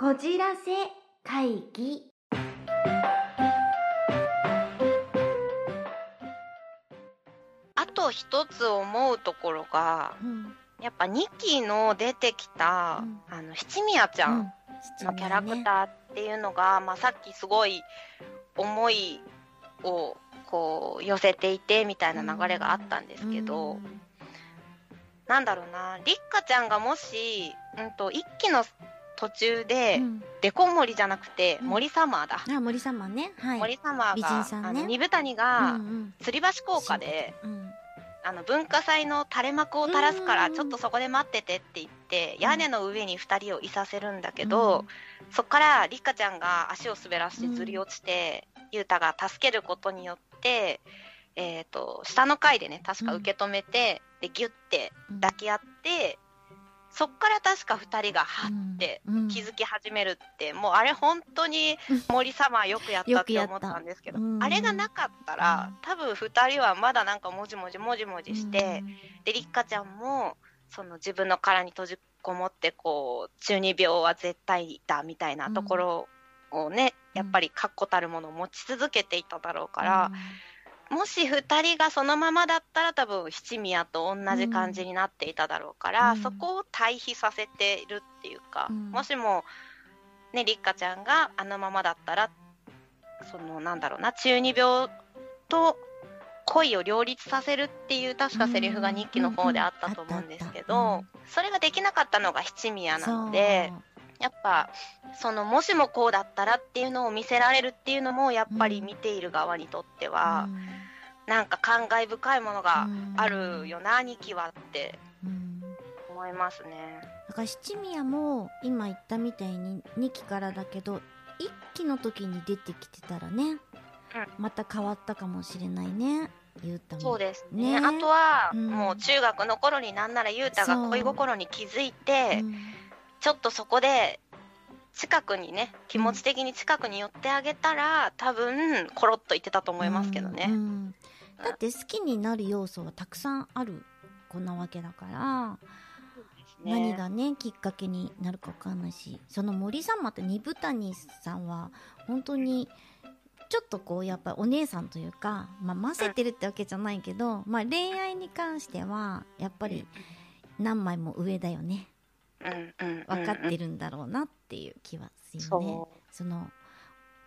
こじらせ会議。あと一つ思うところが、うん。やっぱ2期の出てきた、うん。あの七宮ちゃんのキャラクターっていうのが、まあ、さっきすごい思いをこう寄せていてみたいな流れがあったんですけど、なんだろうなりっかちゃんがもし、うん、と1期の途中で、うん。デコ森じゃなくてうん。森サマーだ、あ森様ね。はい。森サマー美が、人さんね。あの二部谷うが、んうん。吊り橋効果で、うん。あの文化祭の垂れ幕を垂らすからうん。ちょっとそこで待っててって言って屋根の上に2人をいさせるんだけど、そこからりっかちゃんが足を滑らしてずり落ちて、ゆうたが助けることによって、えー、と下の階でね確か受け止めて、でギュッてうん。抱き合ってそっから確か2人がはってうん。気づき始めるって、もうあれ本当に森様よくやったって思ったんですけど、あれがなかったら、多分2人はまだなんかもじもじもじもじして、でりっかちゃんもその自分の殻に閉じこもってこう中二病は絶対だみたいなところをね、うん。やっぱり確固たるものを持ち続けていただろうから、もし2人がそのままだったら多分七宮と同じ感じになっていただろうから、うん。そこを対比させているっていうか、うん。もしもねりっかちゃんがあのままだったらそのなんだろうな中二病と恋を両立させるっていう確かセリフが日記の方であったと思うんですけどそれができなかったのが七宮なのでやっぱそのもしもこうだったらっていうのを見せられるっていうのもやっぱり見ている側にとっては、なんか感慨深いものがあるよな、2期はってうん。思いますね。だから七宮も今言ったみたいに2期からだけど1期の時に出てきてたらね、また変わったかもしれないねゆうたもそうですね。ね。あとは、うん。もう中学の頃になんなら雄太が恋心に気づいて、うん。ちょっとそこで近くにね気持ち的に近くに寄ってあげたら多分コロッと言ってたと思いますけどね。うん。うんだって好きになる要素はたくさんある子なわけだから、ね。何がねきっかけになるか分かんないしその森様って二部谷さんは本当にちょっとこうやっぱお姉さんというか、まあ、混ぜてるってわけじゃないけど、まあ、恋愛に関してはやっぱり何枚も上だよね。分かってるんだろうなっていう気はするよね。そその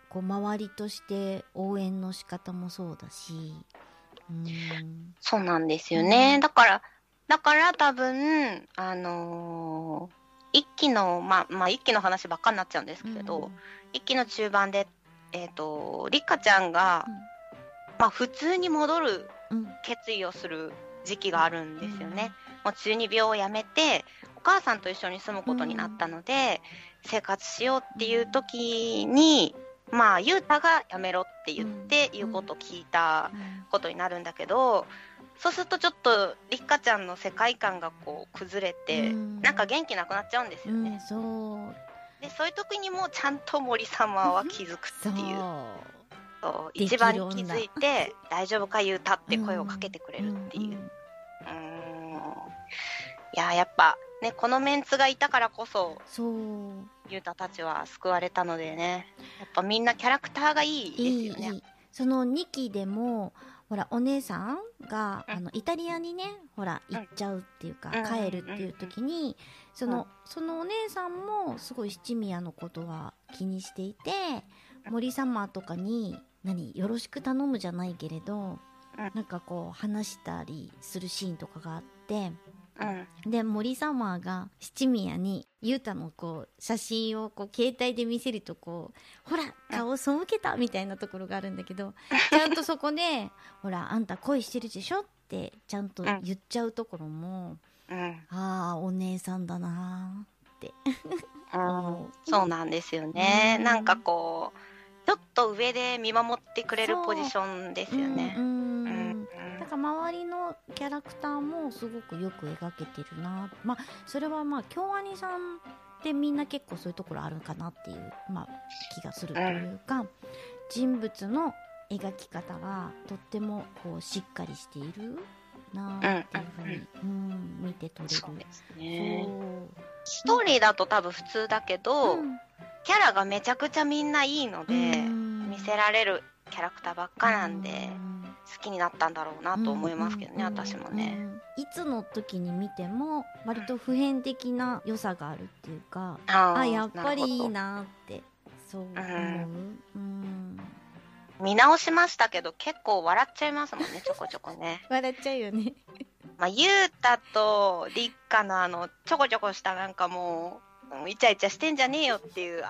こう周りとして応援の仕方もそうだしうんそうなんですよね。うん。だから、だから多分、あのー一期の、まあ、まあ、一期の話ばっかになっちゃうんですけど、一期の中盤で、えっ、と、りっかちゃんが、まあ、普通に戻るうん。うん決意をする時期があるんですよね。もう中二病をやめて、お母さんと一緒に住むことになったので、生活しようっていう時に、まあ、ゆうたがやめろって言って、うん。言うことを聞いたうん。ことになるんだけど、そうするとちょっとりっかちゃんの世界観がこう崩れて、うん。なんか元気なくなっちゃうんですよね。うん、そう。でそういう時にもちゃんと森様は気づくっていう。そう。一番気づいて「大丈夫かゆうた」って声をかけてくれるっていう。んうーん。いややっぱねこのメンツがいたからこそそうゆうたたちは救われたのでね。やっぱみんなキャラクターがいいいいですよね。その2期でもほらお姉さんが、うん。あのイタリアにねほらうん行っちゃうっていうか、うん。帰るっていう時にその,、そのお姉さんもすごい七宮のことは気にしていて森様とかに何よろしく頼むじゃないけれど、うん。なんかこう話したりするシーンとかがあって。うん。で森様が七宮に雄太のこう写真をこう携帯で見せるとこうほら顔背けたみたいなところがあるんだけどちゃんとそこでほらあんた恋してるでしょってちゃんと言っちゃうところも、うん。ああお姉さんだなう。んそうなんですよね、うん。なんかこうちょっと上で見守ってくれるポジションですよね。う。んから周りのキャラクターもすごくよく描けてるな。まあそれはまあ京アニさんってみんな結構そういうところあるかなっていう、まあ、気がするというか、人物の描き方がとってもこうしっかりしているなっていうふうに、うん見て取れる。そうですね。そうストーリーだと多分普通だけど、うんキャラがめちゃくちゃみんないいので、うん。見せられるキャラクターばっかなんで、うん好きになったんだろうなと思いますけどね、うん私もね。うん。いつの時に見ても割と普遍的な良さがあるっていうか、あーあやっぱりいいなってそう思う、うん。ど見直しましたけど、結構笑っちゃいますもんね、ちょこちょこね。笑っちゃうよね。まあ、ゆうたとりっかのあの、ちょこちょこしたなんかもう、もうイチャイチャしてんじゃねえよっていう。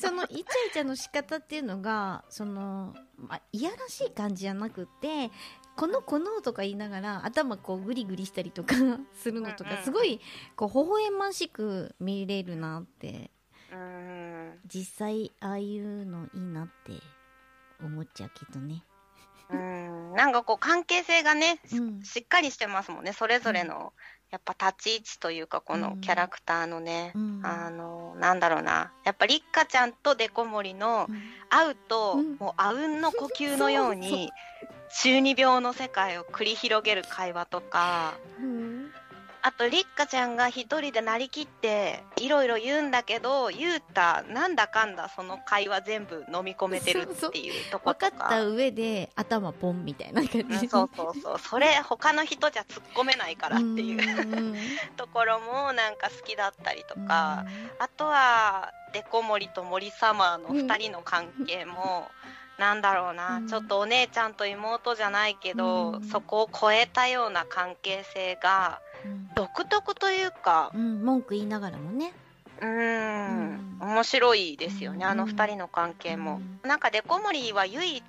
そのイチャイチャの仕方っていうのがその、まあ、いやらしい感じじゃなくてこのこのとか言いながら頭こうグリグリしたりとか するのとうんうんかすごいこう微笑ましく見れるなってうーん。実際ああいうのいいなって思っちゃうけどね。うーん。なんかこう関係性がね、うんしっかりしてますもんね。それぞれの、やっぱ立ち位置というか、このキャラクターのね、うん。あの、なんだろうな。やっぱりっかちゃんとデコモリのうん。会うと、うん。もうあうんの呼吸のように、中二病の世界を繰り広げる会話とか、うんあと、りっかちゃんが一人でなりきって、いろいろ言うんだけど、ゆうた、なんだかんだその会話全部飲み込めてるっていうとこ分か。った上で頭ポンみたいな感じ。うん、そうそうそう。それ、他の人じゃ突っ込めないからっていう。ところもなんか好きだったりとか、あとは、デコモリと森サマーの二人の関係も、なんだろうな、うん。ちょっとお姉ちゃんと妹じゃないけど、うん。そこを超えたような関係性が、うん独特というか、うん、文句言いながらもね。うーん、うん面白いですよね、うんあの二人の関係も。なんかデコモリは唯一、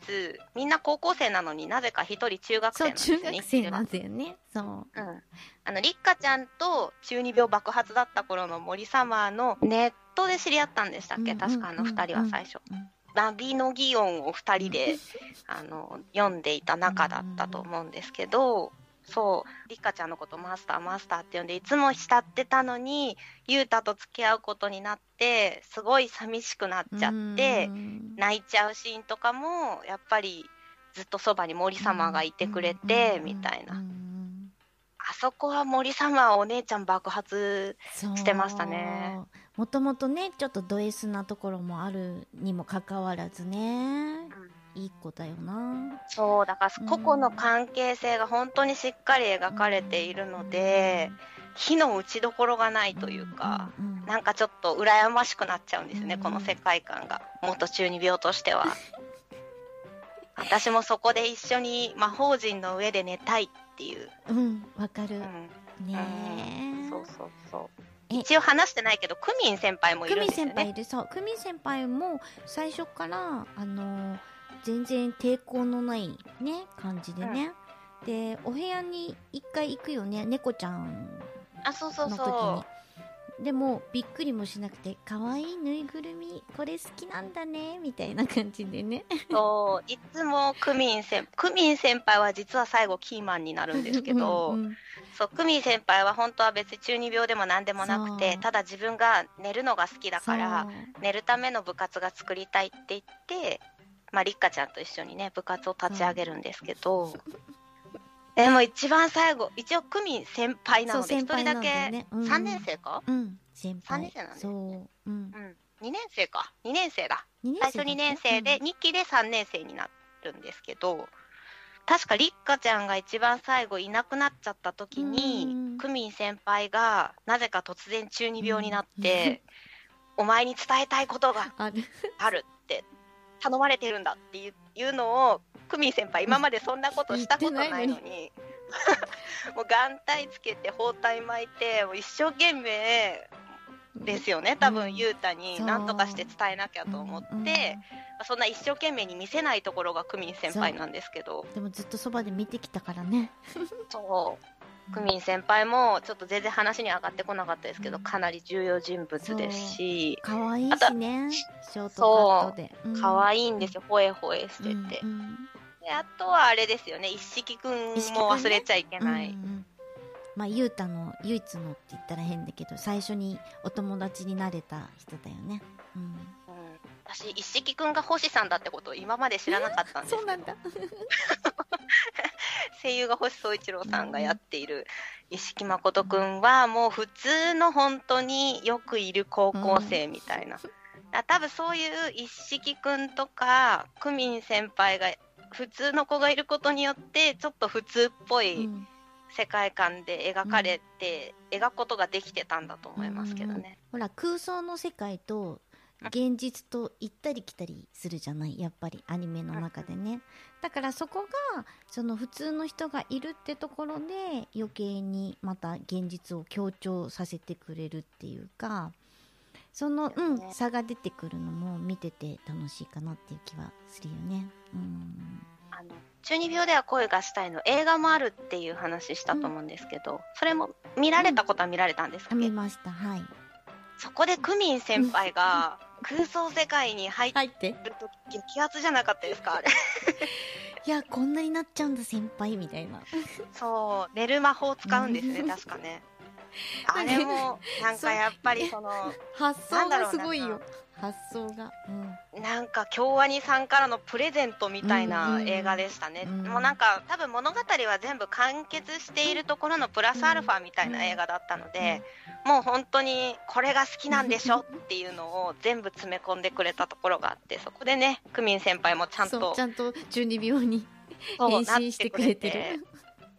みんな高校生なのになぜか一人中学生なんですよね。中学生なんだよね。そう。うん。あの、りっかちゃんと中二病爆発だった頃の森サマーのネットで知り合ったんでしたっけ、うん確かあの二人は最初。うんナビの擬音を二人で、あの、読んでいた仲だったと思うんですけど、そう、りっかちゃんのことマスターマスターって呼んで、いつも慕ってたのに、ゆうたと付き合うことになって、すごい寂しくなっちゃって、うん。泣いちゃうシーンとかも、やっぱりずっとそばに森様がいてくれて、みたいな。うん。あそこは森様お姉ちゃん爆発してましたね。もともとねちょっとド S なところもあるにもかかわらずねいい子だよな。そうだからうん。個々の関係性が本当にしっかり描かれているので、火の打ちどころがないというか、うんうんなんかちょっと羨ましくなっちゃうんですね、うん。この世界観が。元中二病としては。私もそこで一緒に魔法陣の上で寝たいっていう、うんわかる。うん。ねえ。そうそうそう。え。一応話してないけどクミン先輩もいるんですよね。先輩いる。そうクミ先輩も最初からあの全然抵抗のないね感じでね、でお部屋に一回行くよね猫ちゃんあそうそうそう。にでもびっくりもしなくて可愛いぬいぐるみこれ好きなんだねみたいな感じでね。そう、いつもクミン先クミン先輩は実は最後キーマンになるんですけど、うんうんそう、クミン先輩は本当は別に中二病でも何でもなくてただ自分が寝るのが好きだから、寝るための部活が作りたいって言って、まあ、りっかちゃんと一緒にね、部活を立ち上げるんですけど、でも一番最後、一応クミン先輩なので、一人だけよねうん。3年生か？そううん。先輩。三年生なんだそう、ようん、うん、2年生か。2年生だ。二最初2年生で、2期で3年生になるんですけど、確かりっかちゃんが一番最後いなくなっちゃった時に、うん。クミン先輩がなぜか突然中二病になって、お前に伝えたいことが ある。あるって頼まれてるんだっていういうのを、クミン先輩今までそんなことしたことないのに、もう眼帯つけて包帯巻いて、もう一生懸命ですよね、多うん分、ゆうたに。そう何とかして伝えなきゃと思って、うんう。んまあそんな一生懸命に見せないところがクミン先輩なんですけど、でもずっとそばで見てきたからね。そう、クミン先輩もちょっと全然話に上がってこなかったですけど、かなり重要人物ですし、可愛いしねショートカットで。可愛いいんですよ、ほえほえしてて。であとはあれですよね、一色くんも忘れちゃいけない。まあゆうたの唯一のって言ったら変だけど最初にお友達になれた人だよね、うん、うん。私、一色くんが星さんだってことを今まで知らなかったんです そうなんだ 声優が星総一郎さんがやっている一色誠くんはもう普通の本当によくいる高校生みたいな、あ多分そういう一色くんとかクミン先輩が普通の子がいることによってちょっと普通っぽういん。世界観で描かれて、描くことができてたんだと思いますけどね。ほら空想の世界と現実と行ったり来たりするじゃないやっぱりアニメの中でね。だからそこがその普通の人がいるってところで余計にまた現実を強調させてくれるっていうかその、うん、差が出てくるのも見てて楽しいかなっていう気はするよね。うん。あの中二病では恋がしたいの映画もあるっていう話したと思うんですけど、それも見られたことは見られたんですか、あ見ました。はい。そこでクミン先輩が空想世界に入ってると激アツじゃなかったですか？あ れいやこんなになっちゃうんだ先輩みたいな。そう寝る魔法使うんですねうん。確かね。あれもなんかやっぱりその 発想がすごいよ発想が、うん、なんか京アニさんからのプレゼントみたいうんうなん。映画でしたね、うん。もうなんか多分物語は全部完結しているところのプラスアルファみたいな映画だったので、もう本当にこれが好きなんでしょっていうのを全部詰め込んでくれたところがあってそこでねクミン先輩もちゃんとちゃんと中二病にそう変身してくれてる。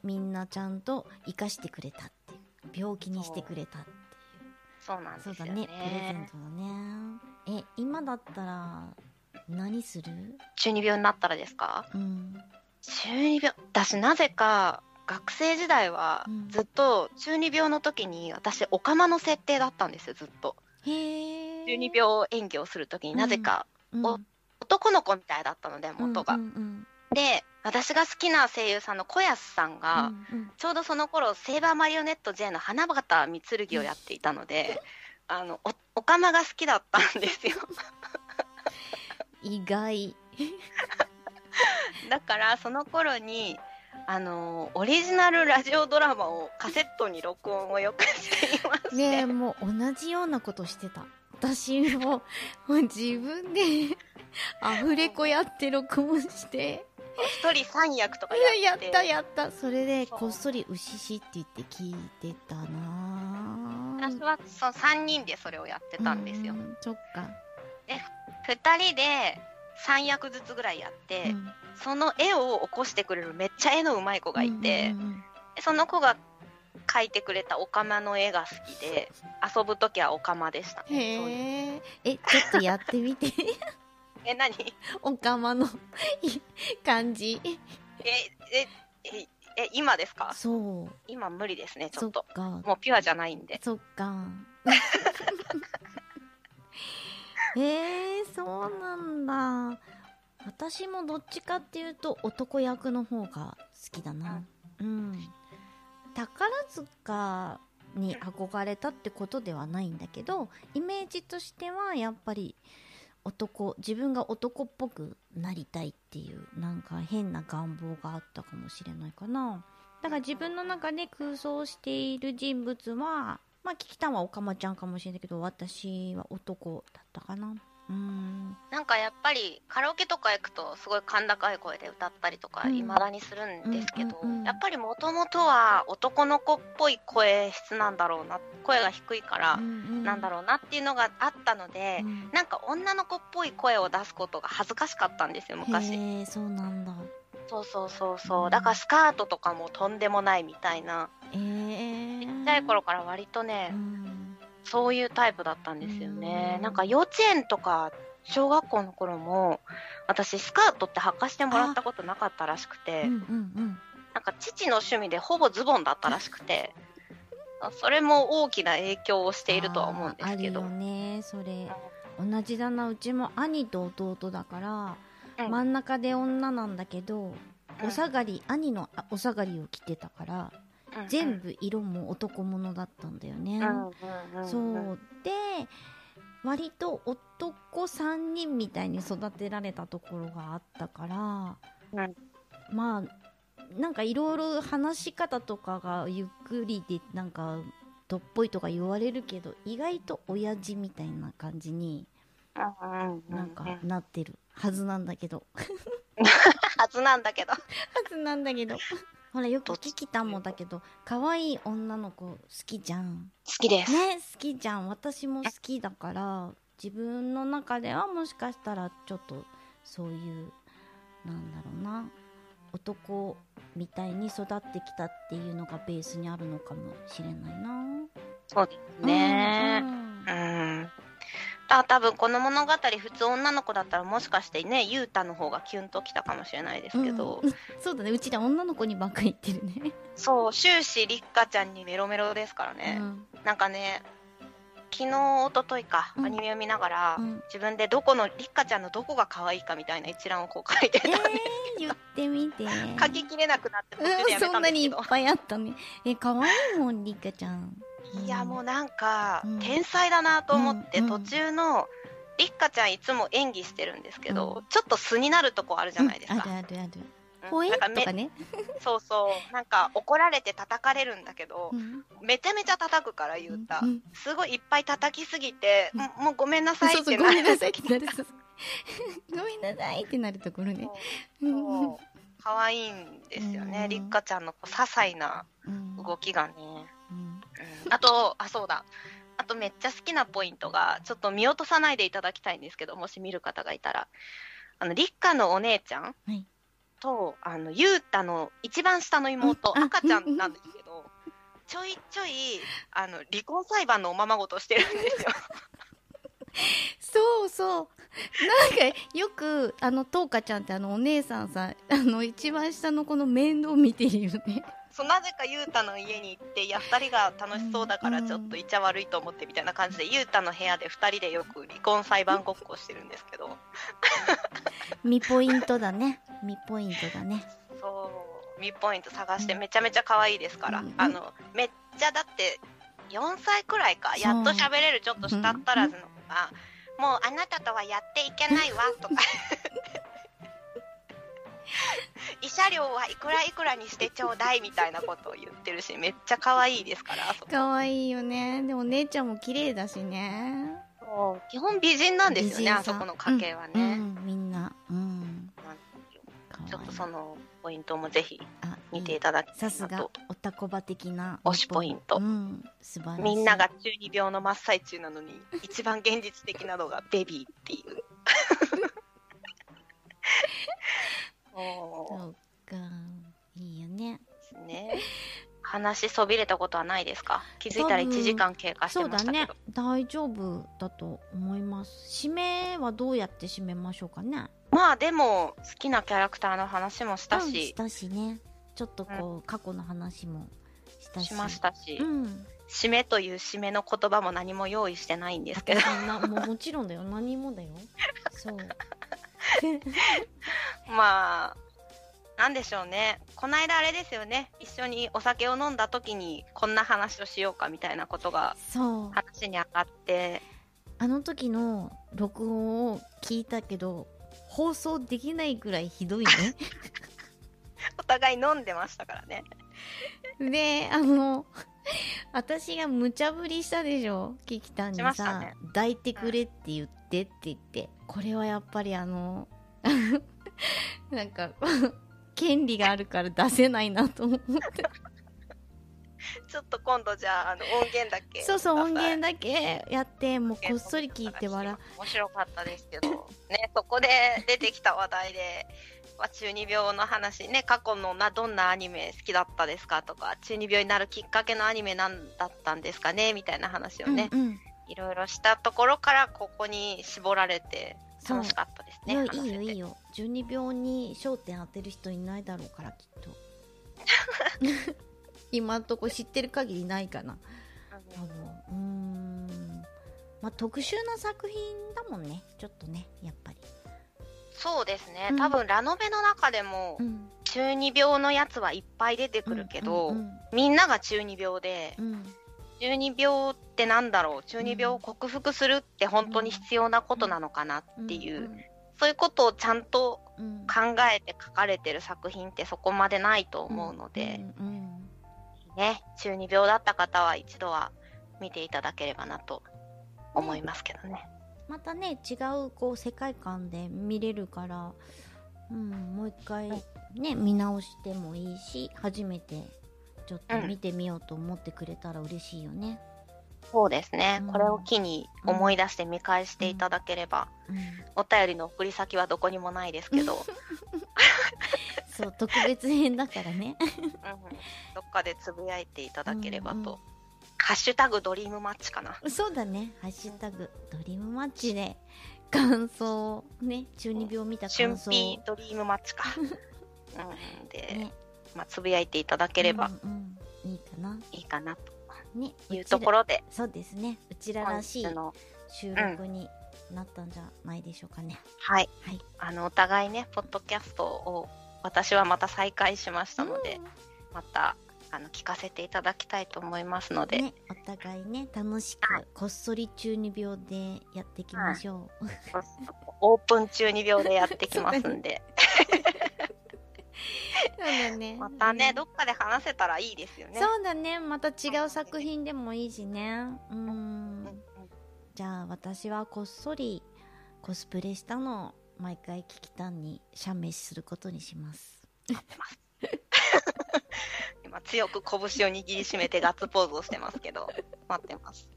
みんなちゃんと生かしてくれたっていう。病気にしてくれたってそうなんですよそうだね。プレゼントだね。え今だったら何する？中二病になったらですか？うん。中二病私なぜか学生時代はうん。ずっと中二病の時に私オカマの設定だったんですよずっと。へえ中二病演技をする時になぜか。うん。お男の子みたいだったので元が、うんうんで私が好きな声優さんの小安さんうんが、うんうん。ちょうどその頃セーバーマリオネット J の花形三剣をやっていたので、あのおオカマが好きだったんですよ。意外。だからその頃にあのオリジナルラジオドラマをカセットに録音をよくしていまして、ねえもう同じようなことしてた。私ももう自分で アフレコやって録音して一人三役とかややって。ったやった。それでこっそり牛しって言って聞いてたな。私はその3人でそれをやってたんですよ。うそっか、2人で3役ずつぐらいやって、うん。その絵を起こしてくれるめっちゃ絵の上手い子がいて、うんうんその子が描いてくれたオカマの絵が好きで遊ぶ時はオカマでしたね。へええちょっとやってみて え何？おかまの 感じ。ええええ今ですか？そう。今無理ですねちょっと。か。もうピュアじゃないんで。そっか。えー、そうなんだ。私もどっちかっていうと男役の方が好きだな。うん。宝塚に憧れたってことではないんだけどイメージとしてはやっぱり男自分が男っぽくなりたいっていうなんか変な願望があったかもしれないかな。だから自分の中で空想している人物はまあキキタンはオカマちゃんかもしれないけど私は男だったかな。うん。なんかやっぱりカラオケとか行くとすごい甲高い声で歌ったりとかうん。いまだにするんですけど、やっぱりもともとは男の子っぽい声質なんだろうな声が低いからなんだろろうなっていうのがあったので、うん。なんか女の子っぽい声を出すことが恥ずかしかったんですよ昔。そうなんだ。そうそうそうそう。うん。だからスカートとかもとんでもないみたいな。え。ー、ちっちゃい頃から割とね、うんそういうタイプだったんですよね。うん。なんか幼稚園とか小学校の頃も私スカートって履かしてもらったことなかったらしくて、うんうんうん。なんか父の趣味でほぼズボンだったらしくてそれも大きな影響をしているとは思うんですけど。ね。それ同じだな。うちも兄と弟だから、うん。真ん中で女なんだけど、うん。お下がり兄のあお下がりを着てたから、うん全部色も男物だったんだよね、そう。で割と男3人みたいに育てられたところがあったから、うん。まあなんかいろいろ話し方とかがゆっくりでなんかどっぽいとか言われるけど意外と親父みたいな感じになんかなってるはずなんだけど。はずなんだけど。はずなんだけどほらよくキキタンもだけど可愛い女の子好きじゃん。好きです、ね好きじゃん。私も好きだから自分の中ではもしかしたらちょっとそういうなんだろうな男みたいに育ってきたっていうのがベースにあるのかもしれないな。そうですね。うん。うん。あ多分この物語普通女の子だったらもしかしてねゆうたの方がキュンときたかもしれないですけど、うん。そうだね。うちら女の子にばっかり言ってるね。そう終始りっかちゃんにメロメロですからね、うん。なんかね昨日一昨日か、うん。アニメを見ながら、うん。自分でどこのりっかちゃんのどこが可愛いかみたいな一覧をこう書いてたんで、えー、言ってみて。書ききれなくなってうんそんなにいっぱいあったね。え可愛いもんりかちゃんいやもうなんか、うん。天才だなと思って、うん途中のりっかちゃんいつも演技してるんですけど、うん。ちょっと素になるとこあるじゃないですか、うんあるあるある。うん。ほえ？とかね、そうそう。なんか怒られて叩かれるんだけど、うん。めちゃめちゃ叩くから言うた、うんすごいいっぱい叩きすぎて、うん。もうごめんなさいってなる。ごめんなさい ごめんなさいってなるところね。可愛いんですようん。ねりっかちゃんのこう些細なうん。動きがね、あとあそうだ。あとめっちゃ好きなポイントがちょっと見落とさないでいただきたいんですけどもし見る方がいたら。あの立花のお姉ちゃんはい。と、あのゆうたの一番下の妹、うんあ赤ちゃんなんですけどちょいちょいあの離婚裁判のおままごとしてるんですよ。そうそう。なんかよくあのとうかちゃんってあのお姉さんさあの一番下の子の面倒見てるよねそうなぜかゆうたの家に行っていや2人が楽しそうだからちょっといちゃ悪いと思ってみたいな感じでゆうたの部屋で2人でよく離婚裁判ごっこをしてるんですけど。ミポイントだね。ミポイントだね。そうミポイント探してめちゃめちゃ可愛いですから、うん。あのめっちゃだって4歳くらいかやっと喋れるちょっとしたったらずの。子が、もうあなたとはやっていけないわとか慰謝料はいくらいくらにしてちょうだいみたいなことを言ってるしめっちゃ可愛いですからあそこかわいいよね。でも姉ちゃんも綺麗だしね。基本美人なんですよねあそこの家系はね、うん、みんな。うん。なんですよかわいい。ちょっとそのポイントもぜひあ見ていいただきたさすがおたこば的な推しポイント。うん素晴らしい。みんなが中二病の真っ最中なのに 一番現実的なのがベビーっていうそうそうかいいよね。ね。話そびれたことはないですか？気づいたら多分1時間経過してそうだねましたけど、大丈夫だと思います。締めはどうやって締めましょうかね。まあでも好きなキャラクターの話もしたうんしし、たしね。ちょっとこう、過去の話もしたし。しましたし、うん。締めという締めの言葉も何も用意してないんですけど。もちろんだよ。何もだよ。そう まあなんでしょうね。この間あれですよね。一緒にお酒を飲んだ時にこんな話をしようかみたいなことがそう。話に上がって。あの時の録音を聞いたけど放送できないくらいひどいね。お互い飲んでましたからね。であの私が無茶ぶりしたでしょ？キキタンにさ、ね。抱いてくれって言ってって言って。これはやっぱりあの なんか権利があるから出せないなと思って。ちょっと今度じゃああの音源だけそうそう音源だけやってもうこっそり聞いて笑面白かったですけど。ねそこで出てきた話題で、まあ、中二病の話。ね過去のなどんなアニメ好きだったですか？とか中二病になるきっかけのアニメなんだったんですかね？みたいな話をね、うんうん。いろいろしたところからここに絞られて楽しかったですねいやいよいいよ。12秒に焦点当てる人いないだろうからきっと。今んとこ知ってる限りないかな。多分うーん。まあ特殊な作品だもんね。ちょっとねやっぱり。そうですね、うん。多分ラノベの中でもうん。中二病のやつはいっぱい出てくるけど、うんみんなが中二病でうんうん中二病ってなんだろう？中二病を克服するって本当に必要なことなのかなっていう、そういうことをちゃんとうん。考えて書かれてる作品ってそこまでないと思うので、ね中二病だった方は一度は見ていただければなと思いますけどね。またね違うこう世界観で見れるから、うん、もう一回ね見直してもいいし初めてちょっと見てみようと思ってくれたら嬉しいよね。そうですね、うん。これを機に思い出して見返していただければ、うん、お便りの送り先はどこにもないですけど、う んそう特別編だからね。どっかでつぶやいていただければと。うんうん。ハッシュタグドリームマッチかな。そうだね「ハッシュタグドリームマッチ」で感想ね中二病見た春感想ピドリームマッチか。うん、で、ねまあ、つぶやいていただければうんうんいいかないいかなとねいうところで、そうですねうちららしい、収録になったんじゃないでしょうかね、はい、はいあの、お互いね、ポッドキャストを私はまた再開しましたので、また、あの、聞かせていただきたいと思いますので、ねお互いね楽しくこっそり中二病でやっていきましょう、オープン中二秒でやってきますんで、だね。またね、うん。どっかで話せたらいいですよね。そうだね。また違う作品でもいいしね。うん。じゃあ私はこっそりコスプレしたのを毎回聞きたんに写メすることにします。今、強く拳を握りしめてガッツポーズをしてますけど、待ってます。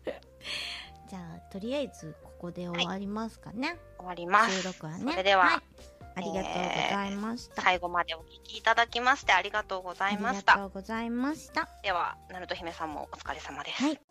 じゃあとりあえずここで終わりますかね、終わります。収録はね。それでは、いありがとうございました、最後までお聞きいただきましてありがとうございました。ありがとうございましたでは、ナルト姫さんもお疲れ様です。はい